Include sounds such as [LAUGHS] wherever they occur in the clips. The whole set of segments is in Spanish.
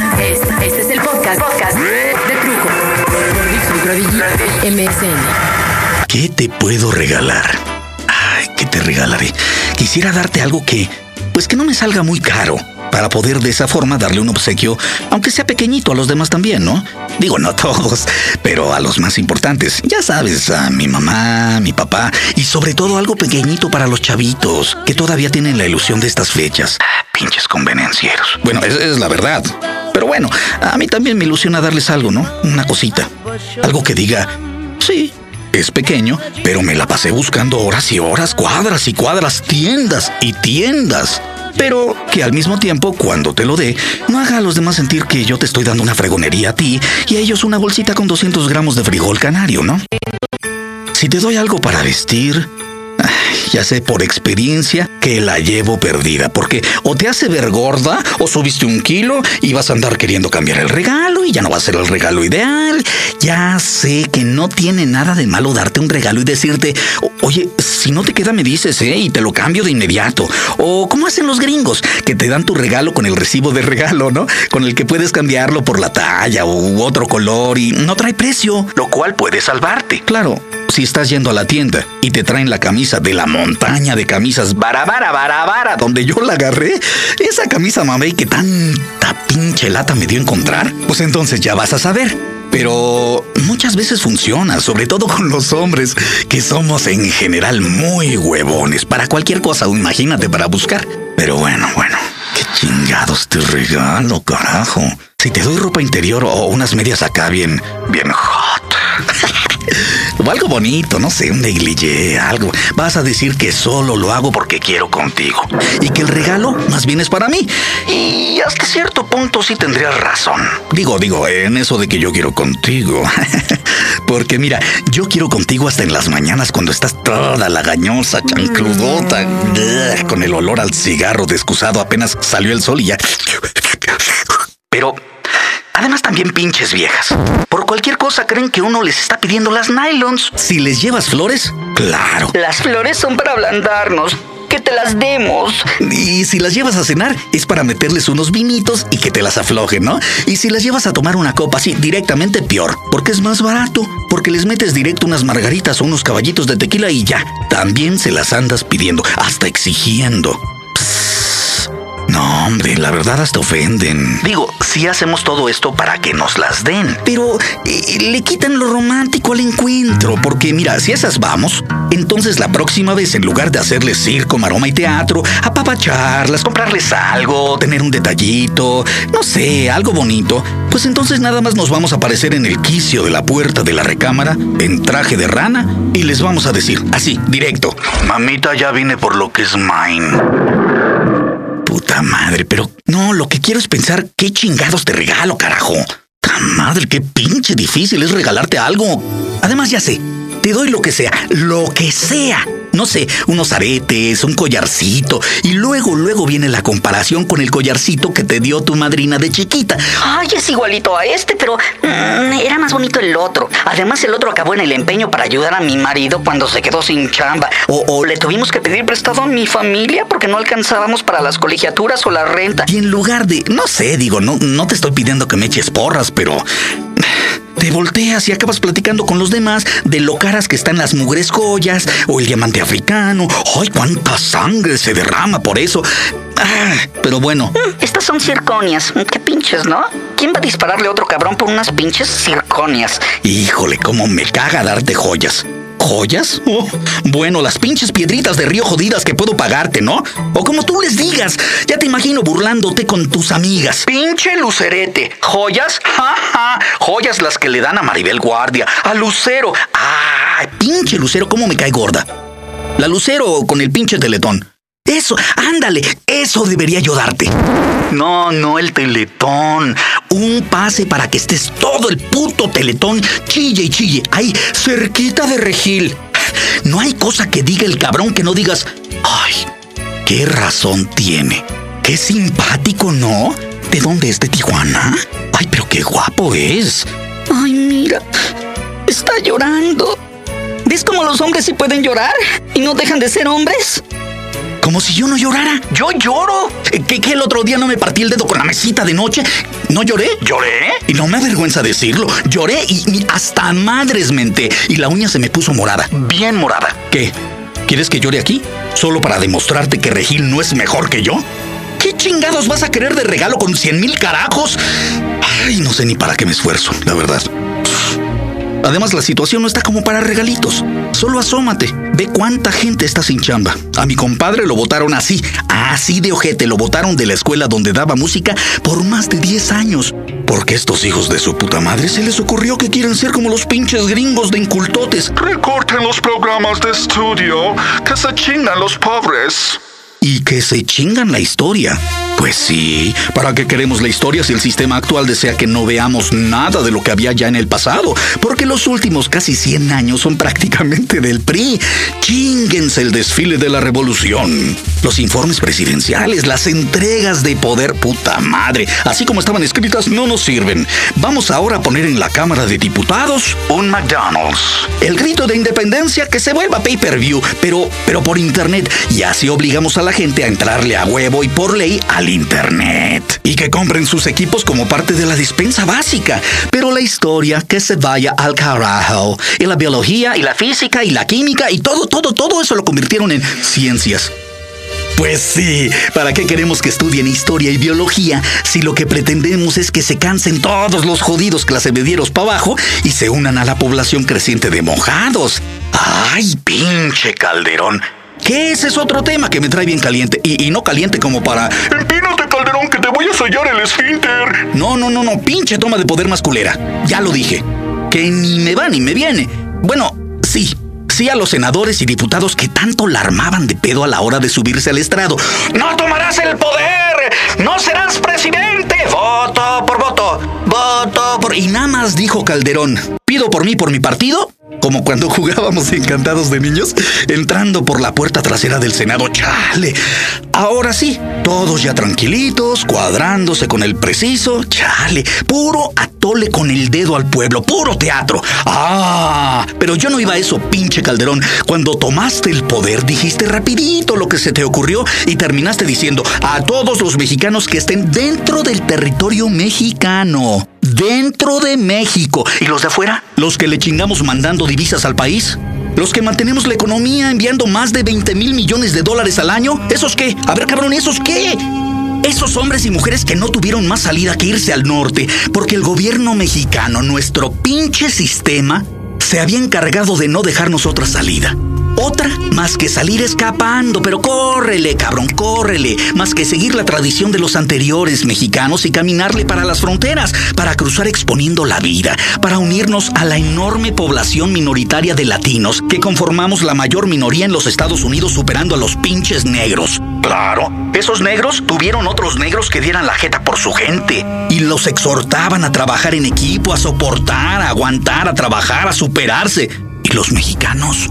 Este, es el podcast, de Trujo. Por Dixon MSN. ¿Qué te puedo regalar? Ay, ¿qué te regalaré? Quisiera darte algo que, pues que no me salga muy caro para poder de esa forma darle un obsequio, aunque sea pequeñito a los demás también, ¿no? Digo, no a todos, pero a los más importantes. Ya sabes, a mi mamá, mi papá y sobre todo algo pequeñito para los chavitos, que todavía tienen la ilusión de estas fechas. Pinches convenencieros. Bueno, es, es la verdad. Pero bueno, a mí también me ilusiona darles algo, ¿no? Una cosita. Algo que diga, sí, es pequeño, pero me la pasé buscando horas y horas, cuadras y cuadras, tiendas y tiendas. Pero que al mismo tiempo, cuando te lo dé, no haga a los demás sentir que yo te estoy dando una fregonería a ti y a ellos una bolsita con 200 gramos de frijol canario, ¿no? Si te doy algo para vestir, ya sé por experiencia que la llevo perdida, porque o te hace ver gorda o subiste un kilo y vas a andar queriendo cambiar el regalo y ya no va a ser el regalo ideal. Ya sé que no tiene nada de malo darte un regalo y decirte, oye, si no te queda me dices, ¿eh? Y te lo cambio de inmediato. O como hacen los gringos, que te dan tu regalo con el recibo de regalo, ¿no? Con el que puedes cambiarlo por la talla u otro color y no trae precio, lo cual puede salvarte. Claro, si estás yendo a la tienda y te traen la camisa de la montaña de camisas barabara, barabara, donde yo la agarré, esa camisa mamey que tanta pinche lata me dio encontrar, pues entonces ya vas a saber. Pero muchas veces funciona, sobre todo con los hombres, que somos en general muy huevones para cualquier cosa, imagínate, para buscar. Pero bueno, bueno, qué chingados te regalo, carajo. Si te doy ropa interior o unas medias acá bien, bien hot. O algo bonito, no sé, un negligé, algo. Vas a decir que solo lo hago porque quiero contigo. Y que el regalo más bien es para mí. Y hasta cierto punto sí tendrías razón. Digo, digo, en eso de que yo quiero contigo. [LAUGHS] porque mira, yo quiero contigo hasta en las mañanas cuando estás toda lagañosa, chancludota, con el olor al cigarro descusado apenas salió el sol y ya. Pero Además, también pinches viejas. Cualquier cosa creen que uno les está pidiendo las nylons. Si les llevas flores, claro. Las flores son para ablandarnos. Que te las demos. Y si las llevas a cenar, es para meterles unos vinitos y que te las aflojen, ¿no? Y si las llevas a tomar una copa así, directamente peor, porque es más barato, porque les metes directo unas margaritas o unos caballitos de tequila y ya. También se las andas pidiendo, hasta exigiendo. No, hombre, la verdad hasta ofenden. Digo, sí hacemos todo esto para que nos las den. Pero eh, le quitan lo romántico al encuentro. Porque mira, si esas vamos, entonces la próxima vez, en lugar de hacerles circo, maroma y teatro, apapacharlas, comprarles algo, tener un detallito, no sé, algo bonito, pues entonces nada más nos vamos a aparecer en el quicio de la puerta de la recámara, en traje de rana, y les vamos a decir, así, directo, mamita ya vine por lo que es mine. Puta madre, pero no, lo que quiero es pensar qué chingados te regalo, carajo. Ta madre, qué pinche difícil es regalarte algo. Además, ya sé, te doy lo que sea, lo que sea. No sé, unos aretes, un collarcito. Y luego, luego viene la comparación con el collarcito que te dio tu madrina de chiquita. Ay, es igualito a este, pero mm, era más bonito el otro. Además, el otro acabó en el empeño para ayudar a mi marido cuando se quedó sin chamba. O, o le tuvimos que pedir prestado a mi familia porque no alcanzábamos para las colegiaturas o la renta. Y en lugar de, no sé, digo, no, no te estoy pidiendo que me eches porras, pero te volteas y acabas platicando con los demás de lo caras que están las mugres joyas o el diamante africano. ¡Ay, cuánta sangre se derrama por eso! Ah, pero bueno. Mm, estas son circonias. Qué pinches, ¿no? ¿Quién va a dispararle a otro cabrón por unas pinches circonias? Híjole, cómo me caga darte joyas. ¿Joyas? Oh, bueno, las pinches piedritas de río jodidas que puedo pagarte, ¿no? O como tú les digas, ya te imagino burlándote con tus amigas. Pinche lucerete. ¿Joyas? Ja, ja. Joyas las que le dan a Maribel Guardia, a Lucero. ¡Ay, pinche Lucero, cómo me cae gorda! La Lucero con el pinche teletón. Eso, ándale, eso debería yo darte. No, no el teletón. Un pase para que estés todo el puto teletón chille y chille. Ahí, cerquita de Regil. No hay cosa que diga el cabrón que no digas, ay, qué razón tiene. Qué simpático, ¿no? ¿De dónde es? ¿De Tijuana? Ay, pero qué guapo es. Ay, mira, está llorando. ¿Ves cómo los hombres sí pueden llorar y no dejan de ser hombres? Como si yo no llorara. Yo lloro. ¿Qué, ¿Qué el otro día no me partí el dedo con la mesita de noche? ¿No lloré? ¿Lloré? Y no me avergüenza decirlo. Lloré y, y hasta madres menté. Y la uña se me puso morada. Bien morada. ¿Qué? ¿Quieres que llore aquí? ¿Solo para demostrarte que Regil no es mejor que yo? ¿Qué chingados vas a querer de regalo con cien mil carajos? Ay, no sé ni para qué me esfuerzo, la verdad. Además, la situación no está como para regalitos. Solo asómate. Ve cuánta gente está sin chamba. A mi compadre lo votaron así, así de ojete. Lo votaron de la escuela donde daba música por más de 10 años. Porque estos hijos de su puta madre se les ocurrió que quieren ser como los pinches gringos de incultotes. Recorten los programas de estudio, que se chingan los pobres. Y que se chingan la historia. Pues sí, ¿para qué queremos la historia si el sistema actual desea que no veamos nada de lo que había ya en el pasado? Porque los últimos casi 100 años son prácticamente del PRI. Chinguense el desfile de la revolución. Los informes presidenciales, las entregas de poder, puta madre, así como estaban escritas, no nos sirven. Vamos ahora a poner en la Cámara de Diputados Un McDonald's. el grito de independencia que se vuelva pay-per-view, pero, pero por internet. Y así obligamos a gente a entrarle a huevo y por ley al internet. Y que compren sus equipos como parte de la dispensa básica. Pero la historia que se vaya al carajo. Y la biología y la física y la química y todo, todo, todo eso lo convirtieron en ciencias. Pues sí, ¿para qué queremos que estudien historia y biología si lo que pretendemos es que se cansen todos los jodidos clasevederos para abajo y se unan a la población creciente de mojados? ¡Ay, pinche Calderón! Que ese es otro tema que me trae bien caliente y, y no caliente como para... Empínate, Calderón, que te voy a sellar el esfínter. No, no, no, no, pinche toma de poder más culera. Ya lo dije. Que ni me va ni me viene. Bueno, sí. Sí a los senadores y diputados que tanto la armaban de pedo a la hora de subirse al estrado. ¡No tomarás el poder! ¡No serás presidente! ¡Voto por voto! ¡Voto por... Y nada más dijo Calderón. ¿Pido por mí, por mi partido? Como cuando [LAUGHS] jugábamos encantados de niños, entrando por la puerta trasera del Senado. ¡Chale! Ahora sí, todos ya tranquilitos, cuadrándose con el preciso. ¡Chale! Puro atole con el dedo al pueblo, puro teatro. ¡Ah! Pero yo no iba a eso, pinche Calderón. Cuando tomaste el poder, dijiste rapidito lo que se te ocurrió y terminaste diciendo a todos los mexicanos que estén dentro del territorio mexicano. Dentro de México. ¿Y los de afuera? Los que le chingamos mandando divisas al país. Los que mantenemos la economía enviando más de 20 mil millones de dólares al año. ¿Esos qué? A ver, cabrón, ¿esos qué? Esos hombres y mujeres que no tuvieron más salida que irse al norte, porque el gobierno mexicano, nuestro pinche sistema, se había encargado de no dejarnos otra salida. Otra más que salir escapando, pero córrele, cabrón, córrele. Más que seguir la tradición de los anteriores mexicanos y caminarle para las fronteras, para cruzar exponiendo la vida, para unirnos a la enorme población minoritaria de latinos que conformamos la mayor minoría en los Estados Unidos superando a los pinches negros. Claro, esos negros tuvieron otros negros que dieran la jeta por su gente y los exhortaban a trabajar en equipo, a soportar, a aguantar, a trabajar, a superarse. ¿Y los mexicanos?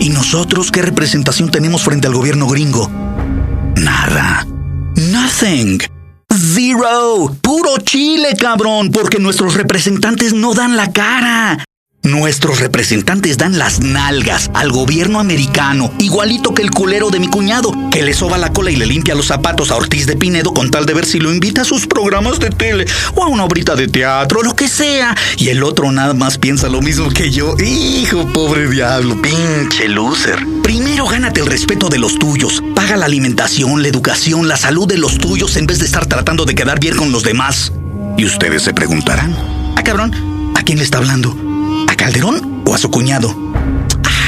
¿Y nosotros qué representación tenemos frente al gobierno gringo? Nada. Nothing. Zero. Puro chile, cabrón, porque nuestros representantes no dan la cara. Nuestros representantes dan las nalgas al gobierno americano, igualito que el culero de mi cuñado, que le soba la cola y le limpia los zapatos a Ortiz de Pinedo con tal de ver si lo invita a sus programas de tele o a una obrita de teatro, lo que sea. Y el otro nada más piensa lo mismo que yo. Hijo, pobre diablo, pinche loser. Primero gánate el respeto de los tuyos. Paga la alimentación, la educación, la salud de los tuyos en vez de estar tratando de quedar bien con los demás. Y ustedes se preguntarán, ah cabrón, ¿a quién le está hablando? ¿A Calderón o a su cuñado?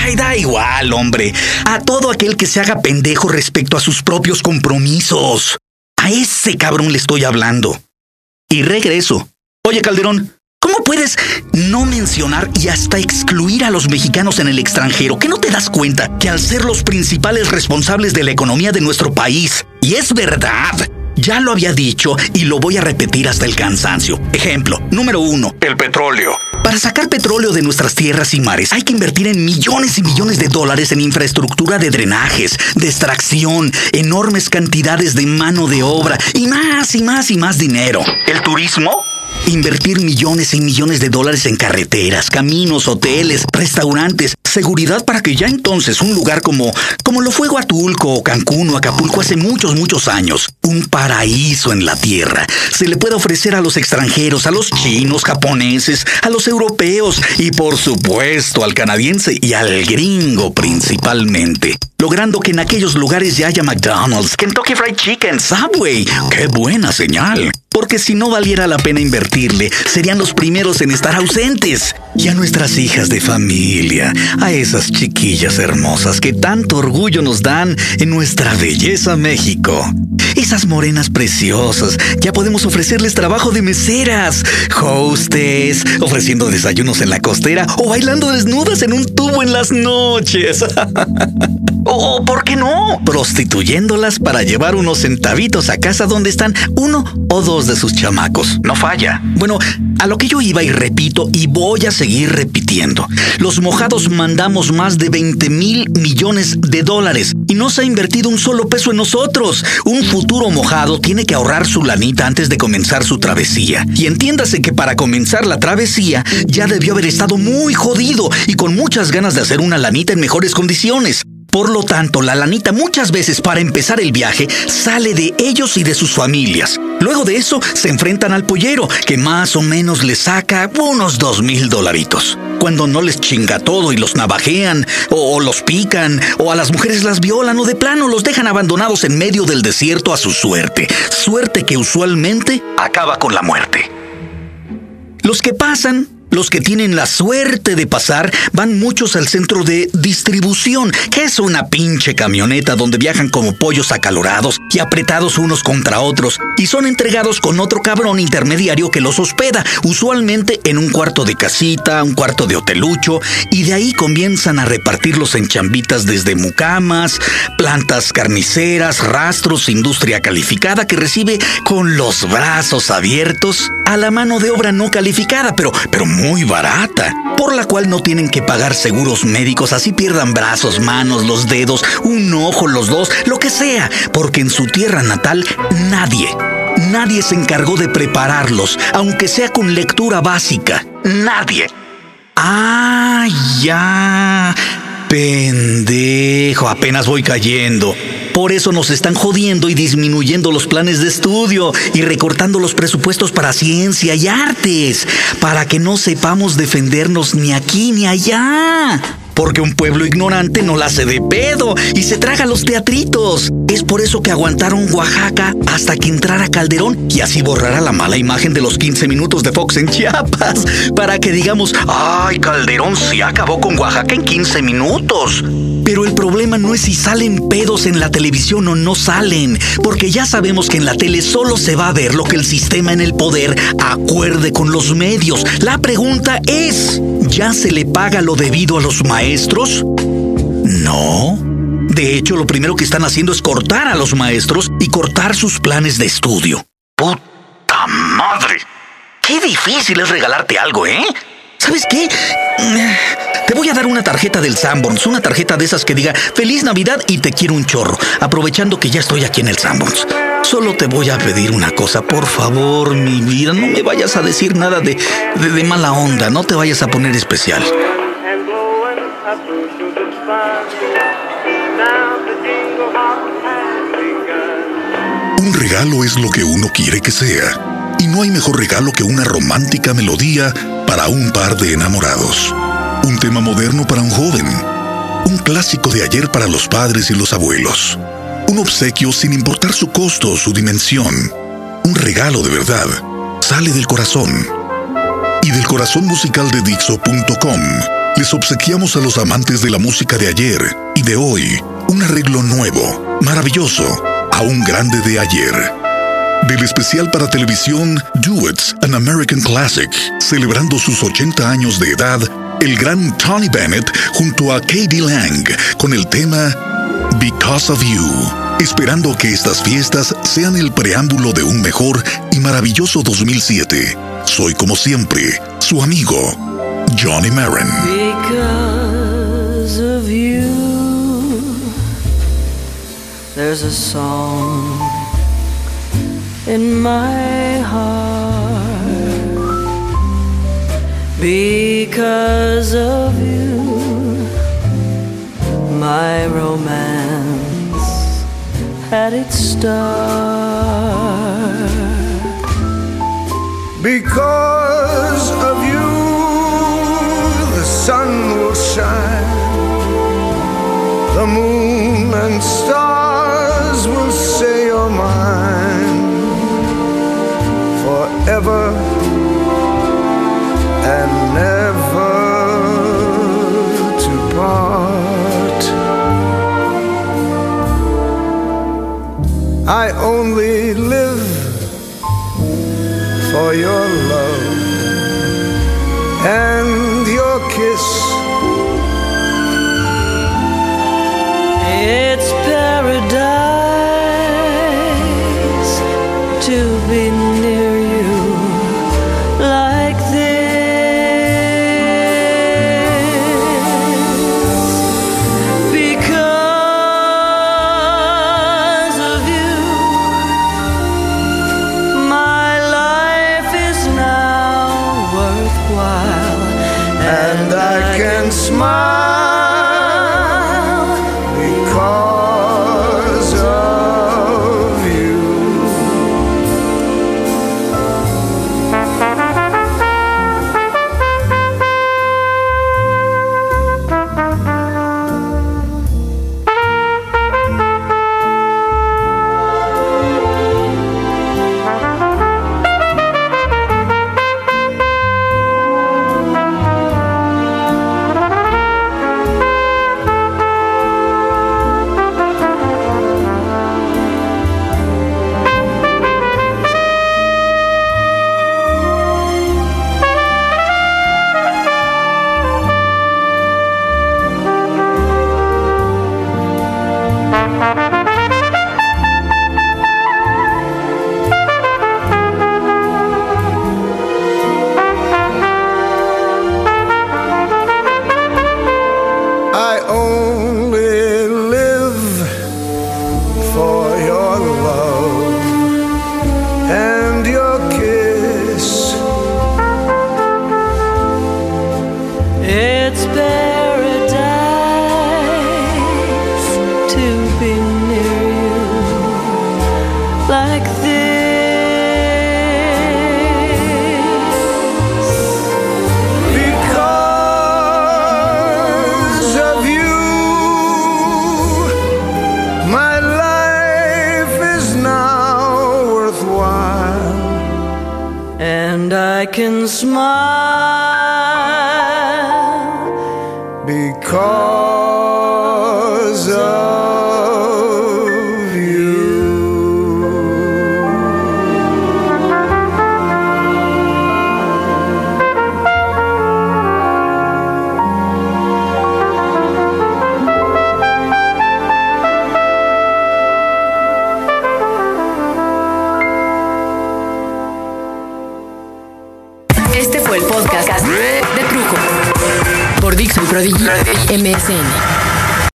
Ay, da igual, hombre. A todo aquel que se haga pendejo respecto a sus propios compromisos. A ese cabrón le estoy hablando. Y regreso. Oye, Calderón, ¿cómo puedes no mencionar y hasta excluir a los mexicanos en el extranjero? ¿Que no te das cuenta que al ser los principales responsables de la economía de nuestro país, y es verdad, ya lo había dicho y lo voy a repetir hasta el cansancio. Ejemplo, número uno. El petróleo. Para sacar petróleo de nuestras tierras y mares hay que invertir en millones y millones de dólares en infraestructura de drenajes, de extracción, enormes cantidades de mano de obra y más y más y más dinero. ¿El turismo? Invertir millones y millones de dólares en carreteras, caminos, hoteles, restaurantes, seguridad para que ya entonces un lugar como, como lo fue Huatulco o Cancún o Acapulco hace muchos, muchos años, un paraíso en la tierra, se le pueda ofrecer a los extranjeros, a los chinos, japoneses, a los europeos y por supuesto al canadiense y al gringo principalmente logrando que en aquellos lugares ya haya McDonald's, Kentucky Fried Chicken, Subway. ¡Qué buena señal! Porque si no valiera la pena invertirle, serían los primeros en estar ausentes. Y a nuestras hijas de familia, a esas chiquillas hermosas que tanto orgullo nos dan en nuestra belleza México. Esas morenas preciosas, ya podemos ofrecerles trabajo de meseras, hostes, ofreciendo desayunos en la costera o bailando desnudas en un tubo en las noches. [LAUGHS] O, ¿por qué no? Prostituyéndolas para llevar unos centavitos a casa donde están uno o dos de sus chamacos. No falla. Bueno, a lo que yo iba y repito y voy a seguir repitiendo. Los mojados mandamos más de 20 mil millones de dólares y no se ha invertido un solo peso en nosotros. Un futuro mojado tiene que ahorrar su lanita antes de comenzar su travesía. Y entiéndase que para comenzar la travesía ya debió haber estado muy jodido y con muchas ganas de hacer una lanita en mejores condiciones. Por lo tanto, la lanita muchas veces para empezar el viaje sale de ellos y de sus familias. Luego de eso se enfrentan al pollero, que más o menos les saca unos dos mil dolaritos. Cuando no les chinga todo y los navajean, o, los pican, o a las mujeres las violan, o de plano los dejan abandonados en medio del desierto a su suerte. Suerte que usualmente acaba con la muerte. Los que pasan los que tienen la suerte de pasar van muchos al centro de distribución, que es una pinche camioneta donde viajan como pollos acalorados y apretados unos contra otros, y son entregados con otro cabrón intermediario que los hospeda, usualmente en un cuarto de casita, un cuarto de hotelucho, y de ahí comienzan a repartirlos en chambitas desde mucamas, plantas carniceras, rastros, industria calificada que recibe con los brazos abiertos a la mano de obra no calificada, pero, pero barata, por la cual no tienen que pagar seguros médicos, así pierdan brazos, manos, los dedos, un ojo, los dos, lo que sea, porque en su tierra natal nadie, nadie se encargó de prepararlos, aunque sea con lectura básica. Nadie. Ah, ya. Pendejo, apenas voy cayendo. Por eso nos están jodiendo y disminuyendo los planes de estudio y recortando los presupuestos para ciencia y artes, para que no sepamos defendernos ni aquí ni allá. Porque un pueblo ignorante no la hace de pedo y se traga los teatritos. Es por eso que aguantaron Oaxaca hasta que entrara Calderón y así borrará la mala imagen de los 15 minutos de Fox en Chiapas. Para que digamos, ay, Calderón sí acabó con Oaxaca en 15 minutos. Pero el problema no es si salen pedos en la televisión o no salen, porque ya sabemos que en la tele solo se va a ver lo que el sistema en el poder acuerde con los medios. La pregunta es, ¿ya se le paga lo debido a los maestros? No. De hecho, lo primero que están haciendo es cortar a los maestros y cortar sus planes de estudio. ¡Puta madre! Qué difícil es regalarte algo, ¿eh? ¿Sabes qué? Te voy a dar una tarjeta del Sanborns, una tarjeta de esas que diga Feliz Navidad y te quiero un chorro, aprovechando que ya estoy aquí en el Sanborns. Solo te voy a pedir una cosa, por favor, mi vida, no me vayas a decir nada de, de, de mala onda, no te vayas a poner especial. Un regalo es lo que uno quiere que sea, y no hay mejor regalo que una romántica melodía para un par de enamorados, un tema moderno para un joven, un clásico de ayer para los padres y los abuelos, un obsequio sin importar su costo o su dimensión, un regalo de verdad, sale del corazón. Y del corazón musical de Dixo.com les obsequiamos a los amantes de la música de ayer y de hoy un arreglo nuevo, maravilloso, a un grande de ayer. Del especial para televisión Duets, an American Classic, celebrando sus 80 años de edad, el gran Tony Bennett junto a Katie Lang con el tema Because of You, esperando que estas fiestas sean el preámbulo de un mejor y maravilloso 2007. Soy como siempre, su amigo, Johnny Marin. Because of you, there's a song in my. Because of you, my romance had its start. Because of you, the sun will shine, the moon I only live for your love and your kiss. can smile.